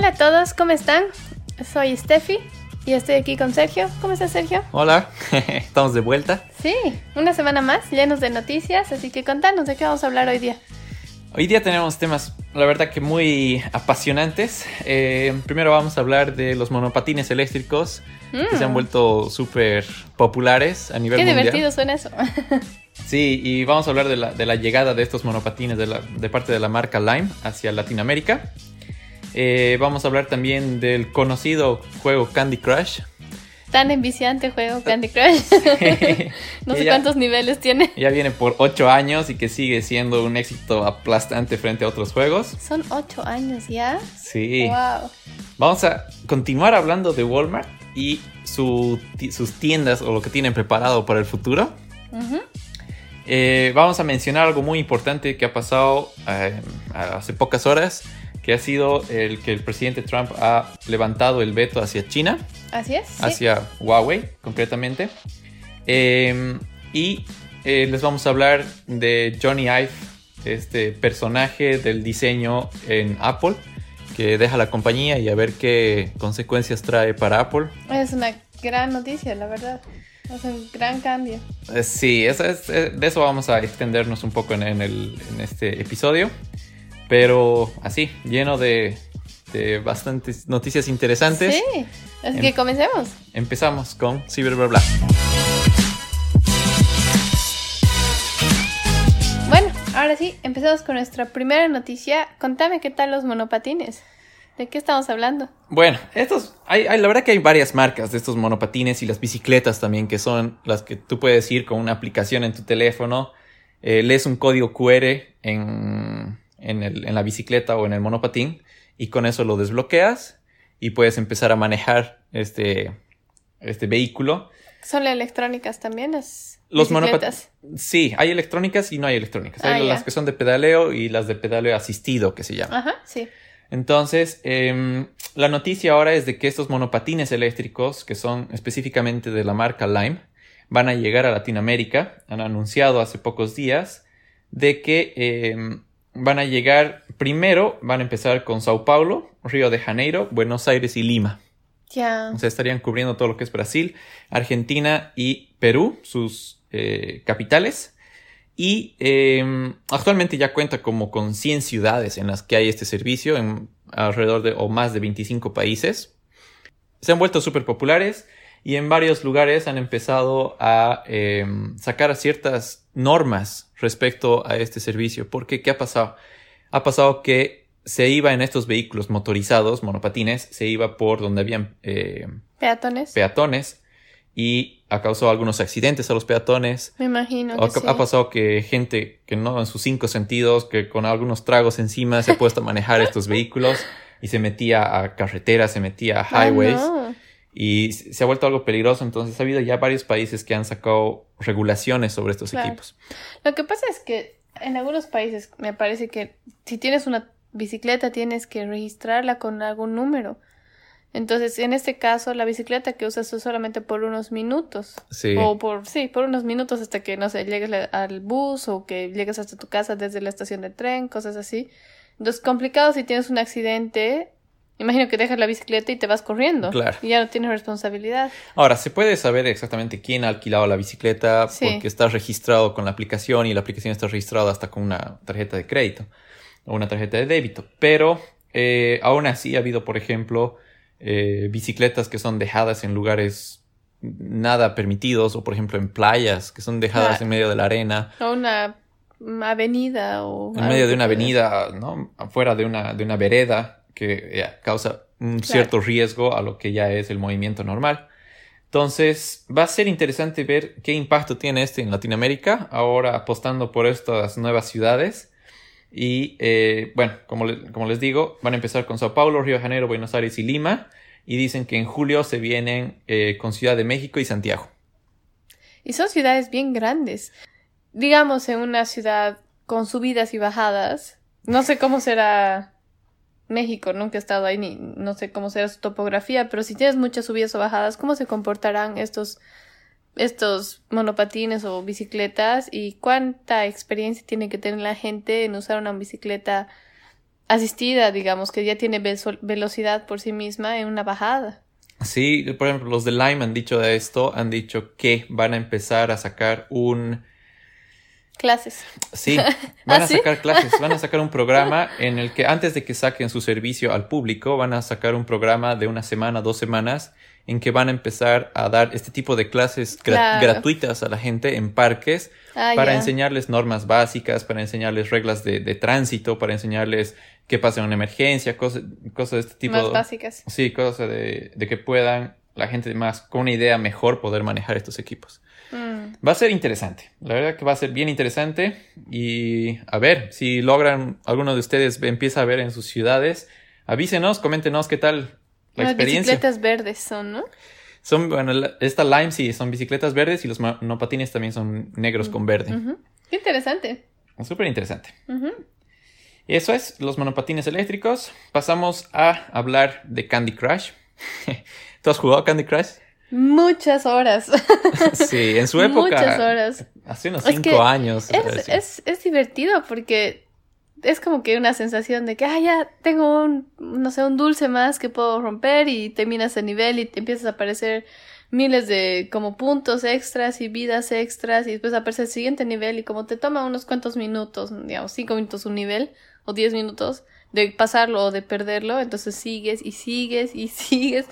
Hola a todos, ¿cómo están? Soy Steffi y estoy aquí con Sergio. ¿Cómo estás, Sergio? Hola, estamos de vuelta. Sí, una semana más, llenos de noticias, así que contanos de qué vamos a hablar hoy día. Hoy día tenemos temas, la verdad que muy apasionantes. Eh, primero vamos a hablar de los monopatines eléctricos que se han Mm. vuelto súper populares a nivel Qué mundial. divertido suena eso. Sí, y vamos a hablar de la, de la llegada de estos monopatines de, la- de parte de la marca Lime hacia Latinoamérica. Eh, vamos a hablar también del conocido juego Candy Crush. Tan enviciante juego Candy Crush. no sé Ya- cuántos niveles tiene. Ya viene por 8 años y que sigue siendo un éxito aplastante frente a otros juegos. Son ocho años ya. Sí. Wow. Vamos a continuar hablando de Walmart y su sus tiendas o lo que tienen preparado para el futuro. Eh, vamos a mencionar algo muy importante que ha pasado eh, hace pocas horas, que ha sido el que el presidente Trump ha levantado el veto hacia China, Así es. sí. hacia Huawei concretamente. Eh, y eh, les vamos a hablar de Johnny Ive, este personaje del diseño en Apple, que deja la compañía y a ver qué consecuencias trae para Apple. Es una gran noticia, la verdad. Es un gran cambio. Eh, Sí, eso es- eh, de eso vamos a extendernos un poco en, en el- en este episodio. Pero así, lleno de, de bastantes noticias interesantes. Sí. Así Em- que comencemos. Empezamos con Cyber Bla Bla. Bueno, ahora sí, empezamos con nuestra primera noticia. Contame qué tal los monopatines. ¿De qué estamos hablando? Bueno, estos, hay, hay- la verdad que hay varias marcas de estos monopatines y las bicicletas también, que son las que tú puedes ir con una aplicación en tu teléfono, eh, lees un código QR en, en, el- en la bicicleta o en el monopatín y con eso lo desbloqueas y puedes empezar a manejar este, este vehículo. ¿Son electrónicas también las Los bicicletas? Sí, hay electrónicas y no hay electrónicas. Hay Ah, las que son de pedaleo y las de pedaleo asistido, que se llama. Ajá, sí. Entonces, em, la noticia ahora es de que estos monopatines eléctricos, que son específicamente de la marca Lime, van a llegar a Latinoamérica. Han anunciado hace pocos días de que em, van a llegar, primero van a empezar con Sao Paulo, Río de Janeiro, Buenos Aires y Lima. Ya. O sea, estarían cubriendo todo lo que es Brasil, Argentina y Perú, sus eh, capitales. Y eh, actualmente ya cuenta como con 100 ciudades en las que hay este servicio, en alrededor de o más de 25 países. Se han vuelto súper populares y en varios lugares han empezado a eh, sacar ciertas normas respecto a este servicio. Porque, ¿qué ha pasado? Ha pasado que se iba en estos vehículos motorizados, monopatines, se iba por donde habían eh, Peatones. peatones y ha causado algunos accidentes a los peatones. Me imagino Ha, que sí. ha pasado que gente que no en sus cinco sentidos, que con algunos tragos encima se ha puesto a manejar estos vehículos y se metía a carreteras, se metía a Ah, highways no. Y se ha vuelto algo peligroso. Entonces ha habido ya varios países que han sacado regulaciones sobre estos Claro. equipos. Lo que pasa es que en algunos países me parece que si tienes una bicicleta tienes que registrarla con algún número. Entonces, en este caso, la bicicleta que usas es solamente por unos minutos. Sí. O por, sí, por unos minutos hasta que, no sé, llegues al bus o que llegues hasta tu casa desde la estación de tren, cosas así. Entonces, complicado si tienes un accidente. Imagino que dejas la bicicleta y te vas corriendo. Claro. Y ya no tienes responsabilidad. Ahora, se puede saber exactamente quién ha alquilado la bicicleta Sí. porque está registrado con la aplicación y la aplicación está registrada hasta con una tarjeta de crédito o una tarjeta de débito. Pero eh, aún así ha habido, por ejemplo, eh, bicicletas que son dejadas en lugares nada permitidos o, por ejemplo, en playas que son dejadas Claro. en medio de la arena, O una avenida o... en medio de una avenida, ¿no? Afuera de una, de una vereda que ya, causa un cierto riesgo a lo que ya es el movimiento normal. Entonces, va a ser interesante ver qué impacto tiene este en Latinoamérica, ahora apostando por estas nuevas ciudades. Y eh, bueno, como, le- como les digo, van a empezar con Sao Paulo, Río de Janeiro, Buenos Aires y Lima. Y dicen que en julio se vienen eh, con Ciudad de México y Santiago. Y son ciudades bien grandes. Digamos, en una ciudad con subidas y bajadas. No sé cómo será México, nunca he estado ahí, ni no sé cómo será su topografía, pero si tienes muchas subidas o bajadas, ¿cómo se comportarán estos, estos monopatines o bicicletas? ¿Y cuánta experiencia tiene que tener la gente en usar una bicicleta asistida, digamos, que ya tiene velocidad por sí misma en una bajada. Sí, por ejemplo, los de Lime han dicho de esto, han dicho que van a empezar a sacar un... Clases. Sí, van ¿Ah, a sí? sacar clases, van a sacar un programa en el que antes de que saquen su servicio al público, van a sacar un programa de una semana, dos semanas, en que van a empezar a dar este tipo de clases gratuitas a la gente en parques Ah, para enseñarles normas básicas, para enseñarles reglas de, de tránsito, para enseñarles qué pasa en una emergencia, cosas, cosas de este tipo. Más básicas. Sí, cosas de, de que puedan la gente más con una idea mejor poder manejar estos equipos. Mm. Va a ser interesante, la verdad que va a ser bien interesante y a ver si logran, alguno de ustedes empieza a ver en sus ciudades, avísenos, coméntenos qué tal la Las experiencia. bicicletas verdes son, ¿no? Son, bueno, esta Lime sí, son bicicletas verdes y los monopatines también son negros con verde. Qué interesante. Súper interesante. Y eso es, los monopatines eléctricos. Pasamos a hablar de Candy Crush. ¿Tú has jugado Candy Crush? Muchas horas. Sí, en su época. Muchas horas. Hace unos Es cinco que años. Es, sí. es, es divertido porque es como que una sensación de que, ah, ya tengo un, no sé, un dulce más que puedo romper y terminas el nivel y te empiezas a aparecer miles de como puntos extras y vidas extras y después aparece el siguiente nivel y como te toma unos cuantos minutos, digamos, cinco minutos un nivel o diez minutos de pasarlo o de perderlo, entonces sigues y sigues y sigues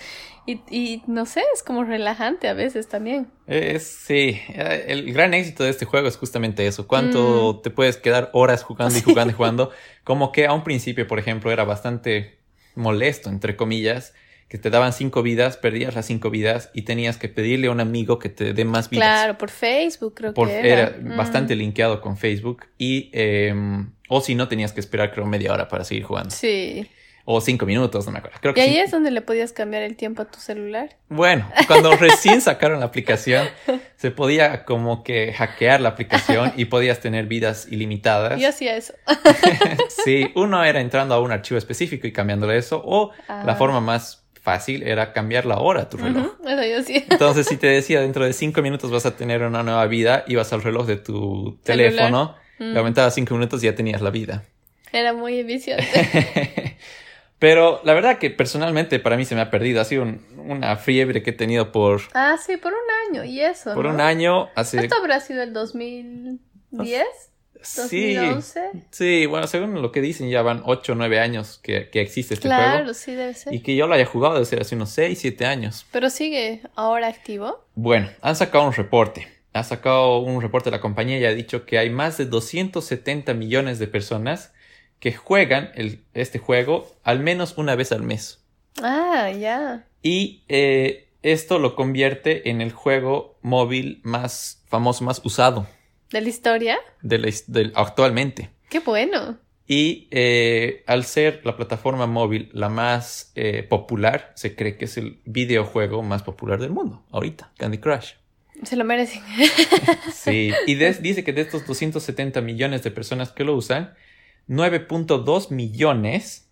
y, y no sé, es como relajante a veces también. Es- sí, eh, el gran éxito de este juego es justamente eso. Cuánto Mm. te puedes quedar horas jugando y jugando y jugando. Como que a un principio, por ejemplo, era bastante molesto, entre comillas, que te daban cinco vidas, perdías las cinco vidas y tenías que pedirle a un amigo que te dé más vidas. Claro, por Facebook creo Por- que era era. Mm. bastante linkeado con Facebook y em, o si no tenías que esperar creo media hora para seguir jugando Sí. o cinco minutos no me acuerdo creo Y que ahí sí. es donde le podías cambiar el tiempo a tu celular. bueno cuando recién sacaron la aplicación se podía como que hackear la aplicación y podías tener vidas ilimitadas Yo hacía eso. sí uno era entrando a un archivo específico y cambiándole eso o Ah. la forma más fácil era cambiar la hora a tu reloj Eso yo sí. Entonces, si te decía dentro de cinco minutos vas a tener una nueva vida, ibas al reloj de tu teléfono, Mm. le aumentabas cinco minutos y ya tenías la vida. Era muy viciante. Pero la verdad que personalmente para mí se me ha perdido. Ha sido un- una fiebre que he tenido por, Ah, sí, por un año. Y eso. por ¿no? un año. Hace... ¿Esto habrá sido el 2010? Sí, 2011. sí, bueno, según lo que dicen ya van ocho o nueve años que, que existe este Claro, juego. sí debe ser. Y que yo lo haya jugado debe ser hace unos seis, siete años. Pero sigue ahora activo. Bueno, han sacado un reporte. Ha sacado un reporte de la compañía y ha dicho que hay más de 270 millones de personas que juegan el- este juego al menos una vez al mes. Ah, ya. Y eh, esto lo convierte en el juego móvil más famoso, más usado ¿De la historia? de la actualmente. Qué bueno. Y eh, al ser la plataforma móvil la más eh, popular, se cree que es el videojuego más popular del mundo ahorita, Candy Crush. Se lo merecen. Sí, y de- dice que de estos 270 millones de personas que lo usan, 9.2 millones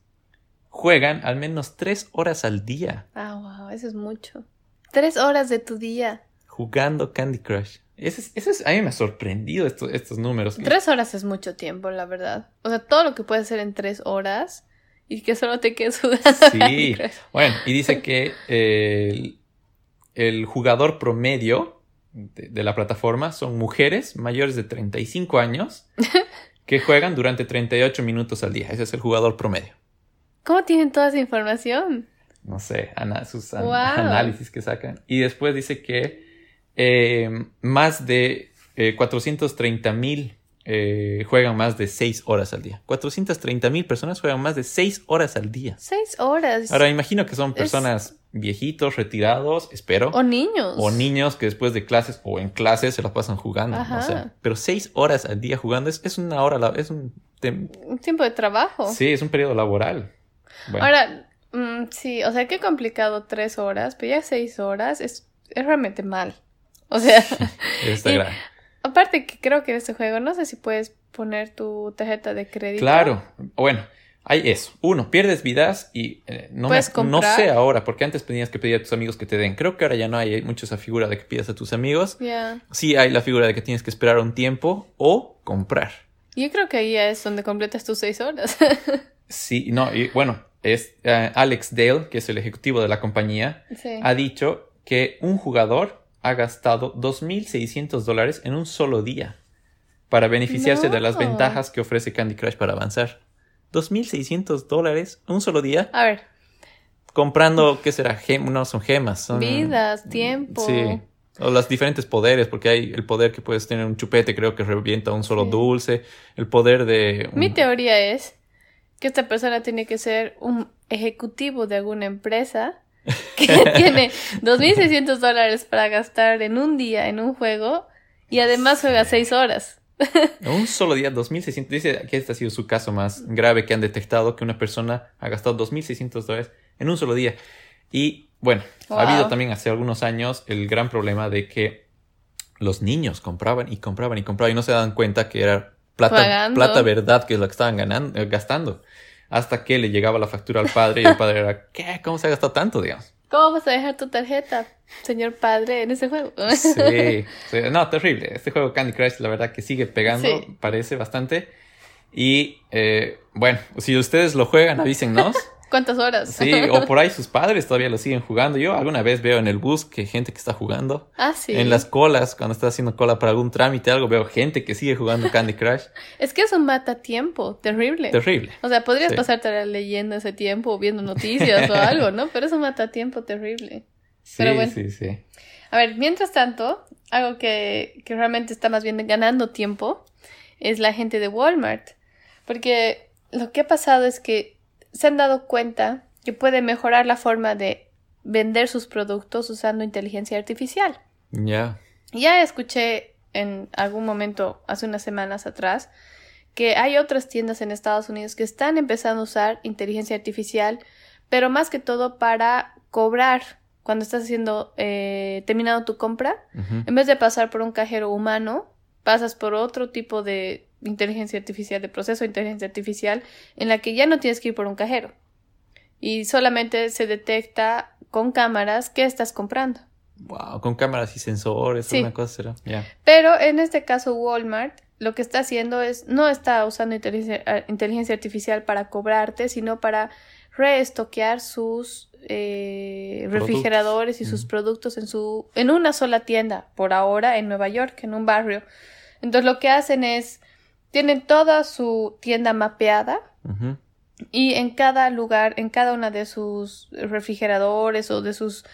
juegan al menos 3 horas al día ah, wow, eso es mucho. Tres horas de tu día. jugando Candy Crush. Eso es, eso es- a mí me ha sorprendido estos, estos números. Tres horas es mucho tiempo, la verdad. O sea, todo lo que puedes hacer en tres horas y que solo te quedes jugando. Sí, bueno, y dice que eh, el, el jugador promedio de, de la plataforma son mujeres mayores de 35 años que juegan durante 38 minutos al día. Ese es el jugador promedio. ¿Cómo tienen toda esa información? no sé, ana- sus Wow. análisis que sacan. Y después dice que eh, más de 430 mil eh, juegan más de 6 horas al día. 430 mil personas juegan más de 6 horas al día. Seis horas. Ahora imagino que son personas viejitos, retirados, espero. o niños. O niños que después de clases o en clases se la pasan jugando. Ajá. No sé. Pero 6 horas al día jugando es, es una hora, es un... tiempo de trabajo. Sí, es un periodo laboral. Bueno. Ahora, mm, sí, o sea, qué complicado tres horas, pero ya seis horas es, es realmente mal. O sea, Está grave. aparte que creo que en este juego, no sé si puedes poner tu tarjeta de crédito. Claro, bueno, hay eso. Uno, pierdes vidas y eh, no, me- no sé ahora, porque antes tenías que pedir a tus amigos que te den. Creo que ahora ya no hay mucho esa figura de que pidas a tus amigos. Ya. Sí hay la figura de que tienes que esperar un tiempo o comprar. Yo creo que ahí es donde completas tus seis horas. Sí, no, y bueno, es eh, Alex Dale, que es el ejecutivo de la compañía, Sí. ha dicho que un jugador ha gastado 2.600 dólares en un solo día para beneficiarse de las ventajas que ofrece Candy Crush para avanzar. 2.600 dólares un solo día A ver, comprando, ¿qué será? Gem no, son gemas. Son, vidas, tiempo. Sí. O los diferentes poderes, porque hay el poder que puedes tener un chupete, creo que revienta un solo Sí. dulce. El poder de... un- Mi teoría es que esta persona tiene que ser un ejecutivo de alguna empresa que tiene 2.600 dólares para gastar en un día en un juego y además juega 6 horas. Un solo día, 2.600. Dice que este ha sido su caso más grave que han detectado, que una persona ha gastado 2.600 dólares en un solo día. Y bueno, Wow. ha habido también hace algunos años el gran problema de que los niños compraban y compraban y compraban y no se daban cuenta que era plata, Pagando. plata verdad que es lo que estaban ganando, eh, gastando. Hasta que le llegaba la factura al padre y el padre era, ¿qué? ¿Cómo se ha gastado tanto, digamos? ¿Cómo vas a dejar tu tarjeta, señor padre, en ese juego? Sí, sí. no, terrible. Este juego Candy Crush, la verdad que sigue pegando, Sí. parece bastante. Y eh, bueno, si ustedes lo juegan, avísennos. ¿Cuántas horas? Sí, o por ahí sus padres todavía lo siguen jugando. Yo alguna vez veo en el bus que gente que está jugando. Ah, sí. En las colas, cuando está haciendo cola para algún trámite, algo, veo gente que sigue jugando Candy Crush. Es que es un matatiempo, terrible. Terrible. O sea, podrías Sí. pasarte leyendo ese tiempo o viendo noticias o algo, ¿no? Pero es un matatiempo terrible. Sí, Pero bueno. sí, sí. A ver, mientras tanto, algo que, que realmente está más bien ganando tiempo es la gente de Walmart. Porque lo que ha pasado es que se han dado cuenta que puede mejorar la forma de vender sus productos usando inteligencia artificial. Ya. Ya escuché en algún momento, hace unas semanas atrás, que hay otras tiendas en Estados Unidos que están empezando a usar inteligencia artificial, pero más que todo para cobrar cuando estás haciendo, eh, terminando tu compra. En vez de pasar por un cajero humano, pasas por otro tipo de inteligencia artificial, de proceso de inteligencia artificial, en la que ya no tienes que ir por un cajero. Y solamente se detecta con cámaras qué estás comprando. Wow, con cámaras y sensores, Sí. una cosa será. Ya. Pero en este caso Walmart lo que está haciendo es, no está usando inteligencia, inteligencia artificial para cobrarte, sino para reestoquear sus eh, refrigeradores y sus productos en su en una sola tienda por ahora en Nueva York en un barrio entonces lo que hacen es tienen toda su tienda mapeada y en cada lugar, en cada una de sus refrigeradores o de sus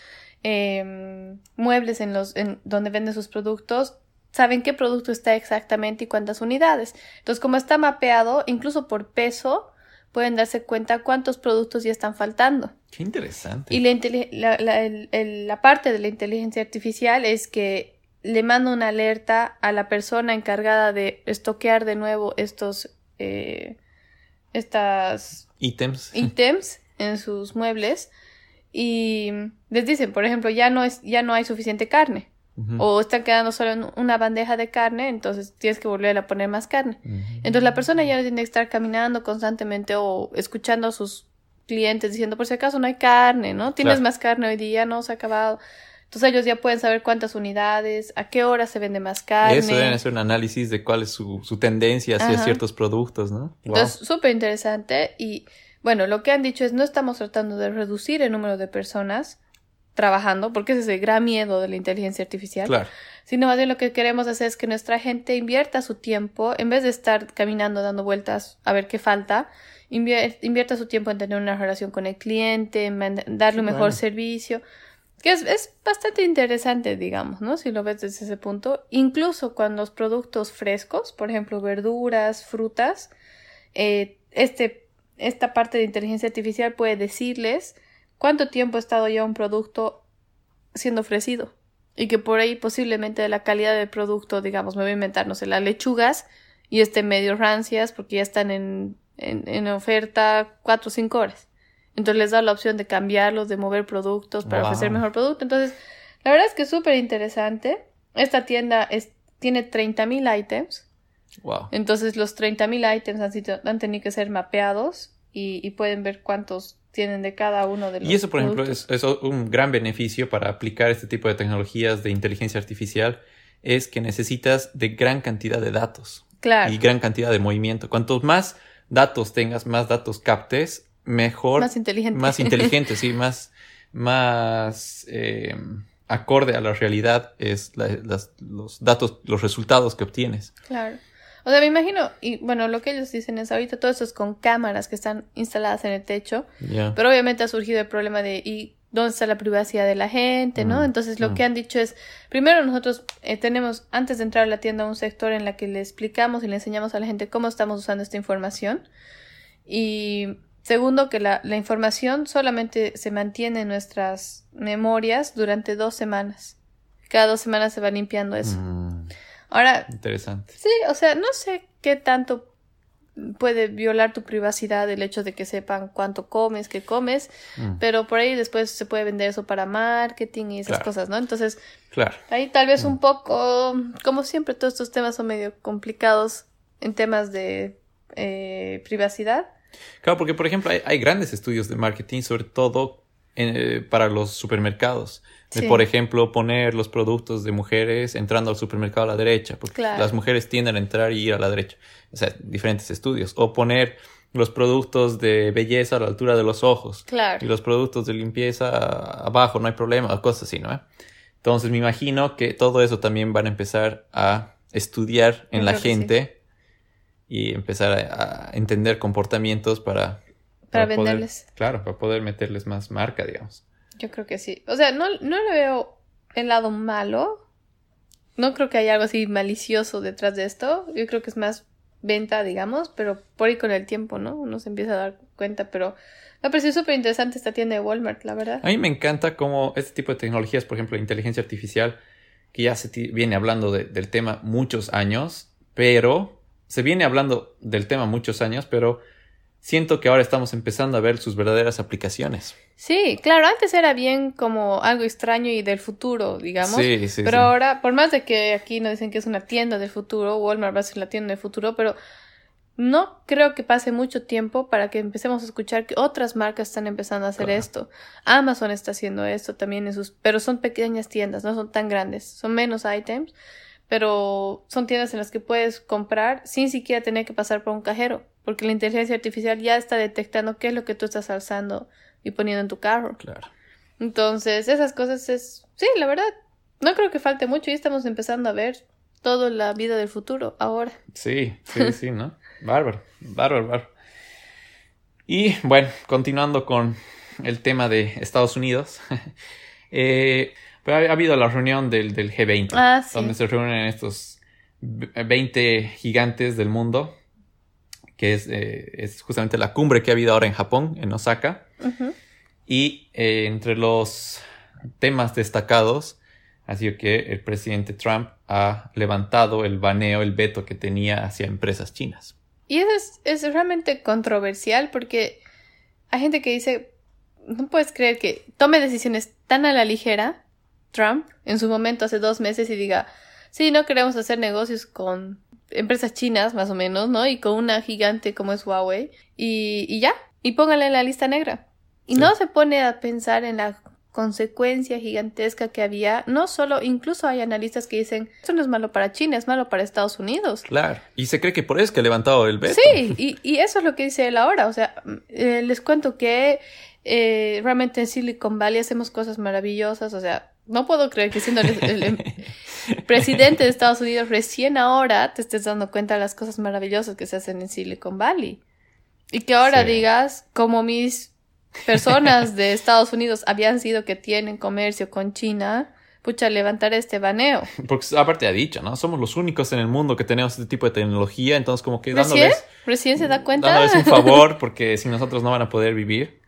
em, muebles en los en donde venden sus productos, saben qué producto está exactamente y cuántas unidades. Entonces, como está mapeado, incluso por peso, pueden darse cuenta cuántos productos ya están faltando. Qué interesante. Y la, inteli- la, la- el- el- la parte de la inteligencia artificial es que le manda una alerta a la persona encargada de estoquear de nuevo estos eh, estas Ítems. ítems en sus muebles y les dicen, por ejemplo, ya no es ya no hay suficiente carne o están quedando solo en una bandeja de carne, entonces tienes que volver a poner más carne. Entonces la persona ya no tiene que estar caminando constantemente o escuchando a sus clientes diciendo por si acaso no hay carne, ¿no? Tienes Claro. más carne hoy día, no se ha acabado. Entonces ellos ya pueden saber cuántas unidades, a qué hora se vende más carne. Eso deben hacer un análisis de cuál es su, su tendencia hacia Ajá. ciertos productos, ¿no? Wow. Entonces, súper interesante. Y bueno, lo que han dicho es no estamos tratando de reducir el número de personas trabajando, porque ese es el gran miedo de la inteligencia artificial. Claro. Sino más bien lo que queremos hacer es que nuestra gente invierta su tiempo, en vez de estar caminando dando vueltas a ver qué falta, invier- invierta su tiempo en tener una relación con el cliente, en darle un mejor bueno. servicio. Que es, bastante interesante, digamos, ¿no? Si lo ves desde ese punto. Incluso con los productos frescos, por ejemplo, verduras, frutas, eh, este, esta parte de inteligencia artificial puede decirles cuánto tiempo ha estado ya un producto siendo ofrecido. Y que por ahí posiblemente la calidad del producto, digamos, me voy a inventar, no sé, las lechugas y este medio rancias porque ya están en, en, en oferta cuatro o cinco horas. Entonces les da la opción de cambiarlos, de mover productos para Wow. ofrecer mejor producto. Entonces, la verdad es que es súper interesante. Esta tienda es, tiene 30.000 items. Wow. Entonces los 30.000 items han, han tenido que ser mapeados y, y pueden ver cuántos tienen de cada uno de los Y eso, por ejemplo, es, es un gran beneficio para aplicar este tipo de tecnologías de inteligencia artificial, es que necesitas de gran cantidad de datos Claro. y gran cantidad de movimiento. Cuantos más datos tengas, más datos captes, mejor. Más inteligente. Más inteligente, sí, más, más eh, acorde a la realidad es la- las- los datos, los resultados que obtienes. Claro. O sea, me imagino, y bueno, lo que ellos dicen es ahorita todo esto es con cámaras que están instaladas en el techo, Ya. pero obviamente ha surgido el problema de ¿y dónde está la privacidad de la gente, no? Mm, Entonces lo mm. que han dicho es, primero nosotros eh, tenemos, antes de entrar a la tienda, un sector en la que le explicamos y le enseñamos a la gente cómo estamos usando esta información. Y segundo, que la, la información solamente se mantiene en nuestras memorias durante dos semanas. Cada dos semanas se va limpiando eso. Mm, Ahora, interesante. Sí, o sea, no sé qué tanto puede violar tu privacidad el hecho de que sepan cuánto comes, qué comes, Mm, pero por ahí después se puede vender eso para marketing y esas Claro. cosas, ¿no? Entonces, claro. ahí tal vez un poco, como siempre, todos estos temas son medio complicados en temas de eh, privacidad. Claro, porque por ejemplo hay, hay grandes estudios de marketing, sobre todo eh, para los supermercados. De. Por ejemplo, poner los productos de mujeres entrando al supermercado a la derecha, porque Claro. las mujeres tienden a entrar y ir a la derecha. O sea, diferentes estudios. O poner los productos de belleza a la altura de los ojos. Claro. Y los productos de limpieza abajo, no hay problema, o cosas así, ¿no? Entonces me imagino que todo eso también van a empezar a estudiar en Yo la gente y empezar a, a entender comportamientos para, Para venderles. claro, para poder meterles más marca, digamos. Yo creo que sí. O sea, no, no le veo el lado malo. No creo que haya algo así malicioso detrás de esto. Yo creo que es más venta, digamos, pero por ahí con el tiempo, ¿no? Uno se empieza a dar cuenta, pero me pareció súper interesante esta tienda de Walmart, la verdad. A mí me encanta cómo este tipo de tecnologías, por ejemplo, la inteligencia artificial, que ya se viene hablando de- del tema muchos años, pero se viene hablando del tema muchos años, pero siento que ahora estamos empezando a ver sus verdaderas aplicaciones. Sí, claro, antes era bien como algo extraño y del futuro, digamos. Sí, sí, pero sí. ahora, por más de que aquí nos dicen que es una tienda del futuro, Walmart va a ser la tienda del futuro, pero no creo que pase mucho tiempo para que empecemos a escuchar que otras marcas están empezando a hacer Claro. esto. Amazon está haciendo esto también en sus, pero son pequeñas tiendas, no son tan grandes, son menos items, pero son tiendas en las que puedes comprar sin siquiera tener que pasar por un cajero, porque la inteligencia artificial ya está detectando qué es lo que tú estás alzando y poniendo en tu carro. Claro. Entonces, esas cosas es, sí, la verdad, no creo que falte mucho y estamos empezando a ver toda la vida del futuro ahora. Sí, sí, sí, ¿no? Bárbaro, bárbaro, bárbaro. Y bueno, continuando con el tema de Estados Unidos, eh, pues, ha, ha habido la reunión del, del G20, Ah, sí. donde se reúnen estos v- 20 gigantes del mundo, que es, eh, es justamente la cumbre que ha habido ahora en Japón, en Osaka. Ujú. Y eh, entre los temas destacados ha sido que el presidente Trump ha levantado el baneo, el veto que tenía hacia empresas chinas. Y eso es, es realmente controversial porque hay gente que dice, no puedes creer que tome decisiones tan a la ligera, Trump, en su momento hace dos meses y diga, sí, no queremos hacer negocios con empresas chinas, más o menos, ¿no? Y con una gigante como es Huawei. Y, y ya, y póngale en la lista negra. Y Sí. no se pone a pensar en la consecuencia gigantesca que había. No solo, incluso hay analistas que dicen, esto no es malo para China, es malo para Estados Unidos. Claro. Y se cree que por eso es que ha levantado el veto. Sí, y, y eso es lo que dice él ahora. O sea, eh, les cuento que eh, realmente en Silicon Valley hacemos cosas maravillosas. O sea, no puedo creer que siendo el, el- el presidente de Estados Unidos recién ahora te estés dando cuenta de las cosas maravillosas que se hacen en Silicon Valley. Y que ahora Sí. digas, como mis personas de Estados Unidos habían sido que tienen comercio con China, pucha, levantar este baneo. Porque aparte ha dicho, ¿no? Somos los únicos en el mundo que tenemos este tipo de tecnología, entonces como que ¿Recién? dándoles, ¿Recién se da cuenta? dándoles un favor porque sin nosotros no van a poder vivir.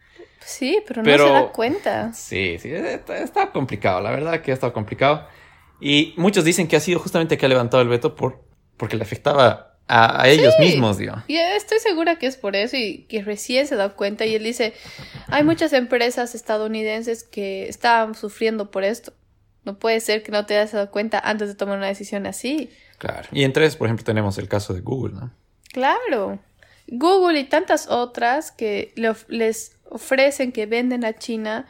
Sí, pero no se da cuenta. Sí, sí, está, está complicado, la verdad que ha estado complicado. Y muchos dicen que ha sido justamente que ha levantado el veto por, porque le afectaba a, a ellos Sí. mismos, digo. Y estoy segura que es por eso y que recién se da cuenta y él dice, hay muchas empresas estadounidenses que estaban sufriendo por esto. No puede ser que no te hayas dado cuenta antes de tomar una decisión así. Claro. Y entre ellos, por ejemplo, tenemos el caso de Google, ¿no? Claro. Google y tantas otras que le of- les ofrecen que venden a China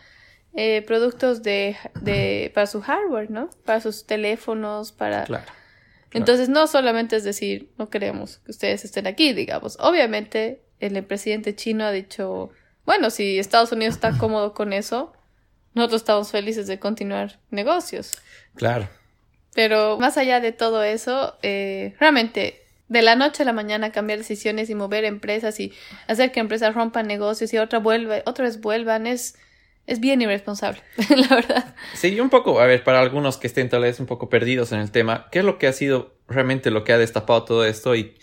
eh, productos de, de para su hardware, ¿no? Para sus teléfonos, para Claro. Entonces, no solamente es decir, no queremos que ustedes estén aquí, digamos. Obviamente, el presidente chino ha dicho, bueno, si Estados Unidos está cómodo con eso, nosotros estamos felices de continuar negocios. Claro. Pero más allá de todo eso, eh, realmente de la noche a la mañana cambiar decisiones y mover empresas y hacer que empresas rompan negocios y otra vuelve, otra vez vuelvan es es bien irresponsable, la verdad. Sí, un poco, a ver, para algunos que estén tal vez un poco perdidos en el tema, ¿qué es lo que ha sido realmente lo que ha destapado todo esto? Y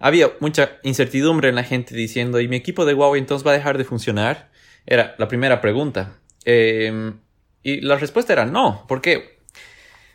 había mucha incertidumbre en la gente diciendo, ¿y mi equipo de Huawei entonces va a dejar de funcionar? Era la primera pregunta. Em, y la respuesta era no. ¿Por qué?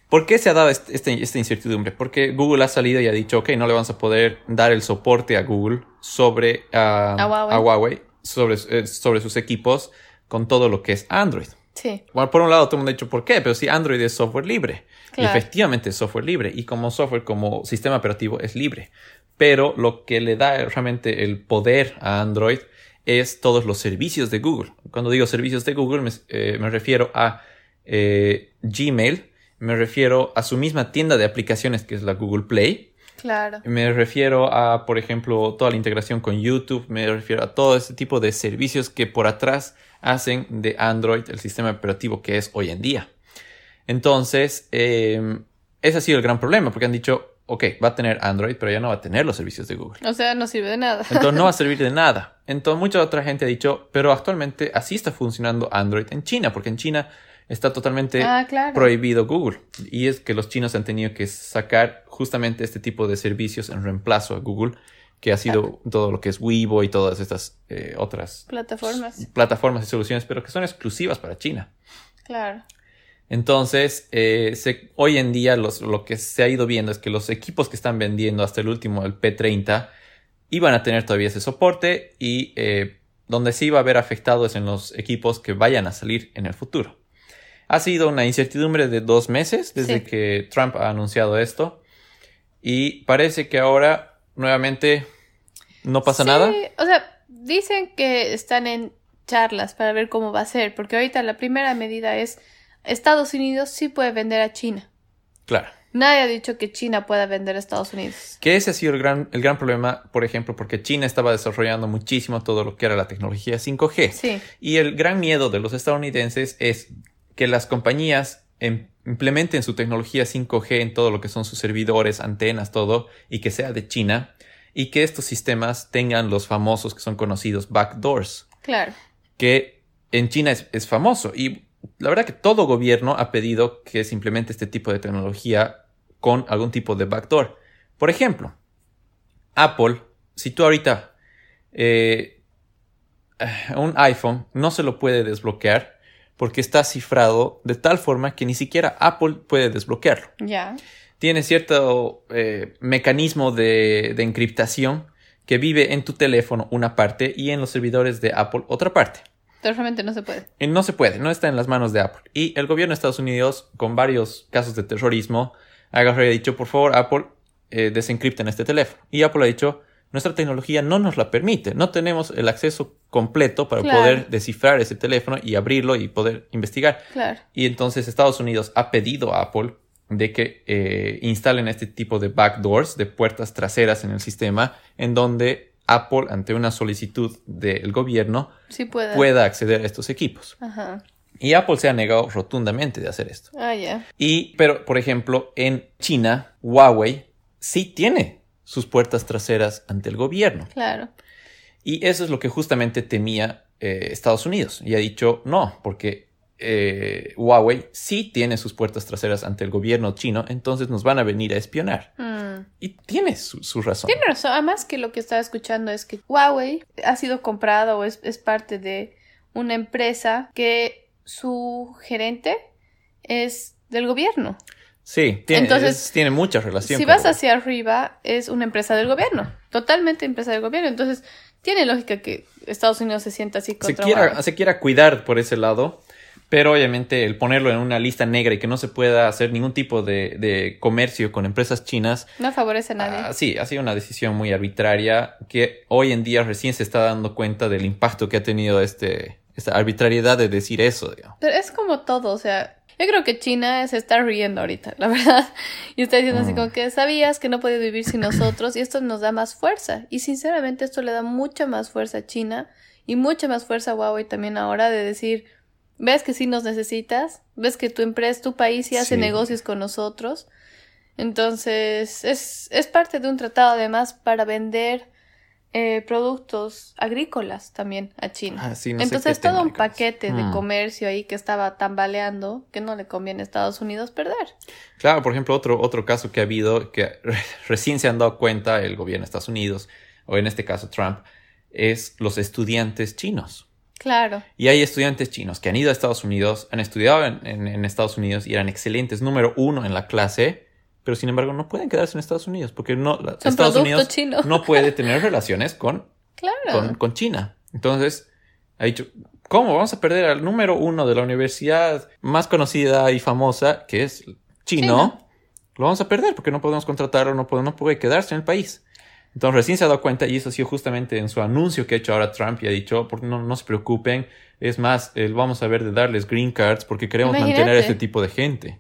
¿Por qué se ha dado este, este, esta incertidumbre? Porque Google ha salido y ha dicho, ok, no le vamos a poder dar el soporte a Google sobre a, Huawei. sobre, eh, sobre sus equipos con todo lo que es Android. Sí. Bueno, por un lado todo el mundo ha dicho, ¿por qué? Pero si Android es software libre. Y efectivamente es software libre. Y como software, como sistema operativo, es libre. Pero lo que le da realmente el poder a Android es todos los servicios de Google. Cuando digo servicios de Google, me, eh, refiero a eh, Gmail, me refiero a su misma tienda de aplicaciones que es la Google Play. Claro. Me refiero a, por ejemplo, toda la integración con YouTube, me refiero a todo ese tipo de servicios que por atrás hacen de Android el sistema operativo que es hoy en día. Entonces, eh, ese ha sido el gran problema, porque han dicho, ok, va a tener Android, pero ya no va a tener los servicios de Google. O sea, no sirve de nada. Entonces no va a servir de nada. Entonces mucha otra gente ha dicho, pero actualmente así está funcionando Android en China, porque en China está totalmente ah, prohibido Google. Y es que los chinos han tenido que sacar justamente este tipo de servicios en reemplazo a Google que ha sido todo lo que es Weibo y todas estas eh, otras plataformas. plataformas y soluciones, pero que son exclusivas para China. Claro. Entonces, eh, hoy en día lo que se ha ido viendo es que los equipos que están vendiendo hasta el último, el P30, iban a tener todavía ese soporte y eh, donde sí iba a haber afectado es en los equipos que vayan a salir en el futuro. Ha sido una incertidumbre de dos meses desde que Trump ha anunciado esto y parece que ahora nuevamente no pasa sí, nada. O sea, dicen que están en charlas para ver cómo va a ser, porque ahorita la primera medida es Estados Unidos sí puede vender a China. Claro. Nadie ha dicho que China pueda vender a Estados Unidos. Que ese ha sido el gran, el gran problema, por ejemplo, porque China estaba desarrollando muchísimo todo lo que era la tecnología 5G. Sí. Y el gran miedo de los estadounidenses es que las compañías em, implementen su tecnología 5G en todo lo que son sus servidores, antenas, todo, y que sea de China, y que estos sistemas tengan los famosos que son conocidos backdoors. Claro. Que en China es, famoso. Y la verdad que todo gobierno ha pedido que se implemente este tipo de tecnología con algún tipo de backdoor. Por ejemplo, Apple, si tú ahorita eh, un iPhone no se lo puede desbloquear, porque está cifrado de tal forma que ni siquiera Apple puede desbloquearlo. Ya. Tiene cierto eh, mecanismo de, de, encriptación que vive en tu teléfono una parte y en los servidores de Apple otra parte. Realmente no se puede. Y no se puede, no está en las manos de Apple. Y el gobierno de Estados Unidos, con varios casos de terrorismo, ha dicho, por favor, Apple, eh, desencripten este teléfono. Y Apple ha dicho, nuestra tecnología no nos la permite. No tenemos el acceso completo para poder descifrar ese teléfono y abrirlo y poder investigar. Claro. Y entonces Estados Unidos ha pedido a Apple de que eh, instalen este tipo de backdoors, de puertas traseras en el sistema, en donde Apple, ante una solicitud del gobierno, pueda acceder a estos equipos. Ajá. Y Apple se ha negado rotundamente de hacer esto. Ah, ya. Y, pero, por ejemplo, en China, Huawei sí tiene sus puertas traseras ante el gobierno. Claro. Y eso es lo que justamente temía eh, Estados Unidos. Y ha dicho no, porque eh, Huawei sí tiene sus puertas traseras ante el gobierno chino, entonces nos van a venir a espionar. Mm. Y tiene su, razón. Tiene razón. Además que lo que estaba escuchando es que Huawei ha sido comprado o es, es parte de una empresa que su gerente es del gobierno. Sí, tiene, Entonces, tiene mucha relación. Si vas hacia arriba, es una empresa del gobierno, totalmente empresa del gobierno. Entonces, tiene lógica que Estados Unidos se sienta así contra se quiera, se quiera cuidar por ese lado, pero obviamente el ponerlo en una lista negra y que no se pueda hacer ningún tipo de, comercio con empresas chinas. No favorece a nadie. Ah, sí, ha sido una decisión muy arbitraria que hoy en día recién se está dando cuenta del impacto que ha tenido este, esta arbitrariedad de decir eso. Pero es como todo, o sea, Yo creo que China se está riendo ahorita, la verdad. Y está diciendo así Mm. como que sabías que no podías vivir sin nosotros y esto nos da más fuerza. Y sinceramente esto le da mucha más fuerza a China y mucha más fuerza a Huawei también ahora de decir, ves que sí nos necesitas, ves que tu empresa, tu país sí hace Sí. negocios con nosotros. Entonces, es, es parte de un tratado además para vender eh, productos agrícolas también a China. Ah, sí, no sé Entonces, es todo un paquete de Mm. comercio ahí que estaba tambaleando, que no le conviene a Estados Unidos perder. Claro, por ejemplo, otro, otro caso que ha habido, que re- recién se han dado cuenta el gobierno de Estados Unidos, o en este caso Trump, es los estudiantes chinos. Claro. Y hay estudiantes chinos que han ido a Estados Unidos, han estudiado en, en- en Estados Unidos y eran excelentes, número uno en la clase, pero sin embargo no pueden quedarse en Estados Unidos porque no, Son Estados Unidos chino. no puede tener relaciones con, Claro. con, con China. Entonces, ha dicho, ¿cómo vamos a perder al número uno de la universidad más conocida y famosa, que es chino? Lo vamos a perder porque no podemos contratarlo, no puede, no puede quedarse en el país. Entonces recién se ha dado cuenta y eso ha sido justamente en su anuncio que ha hecho ahora Trump y ha dicho, "Por- no, no se preocupen, es más, eh, vamos a ver de darles green cards porque queremos Imagínate. mantener a este tipo de gente.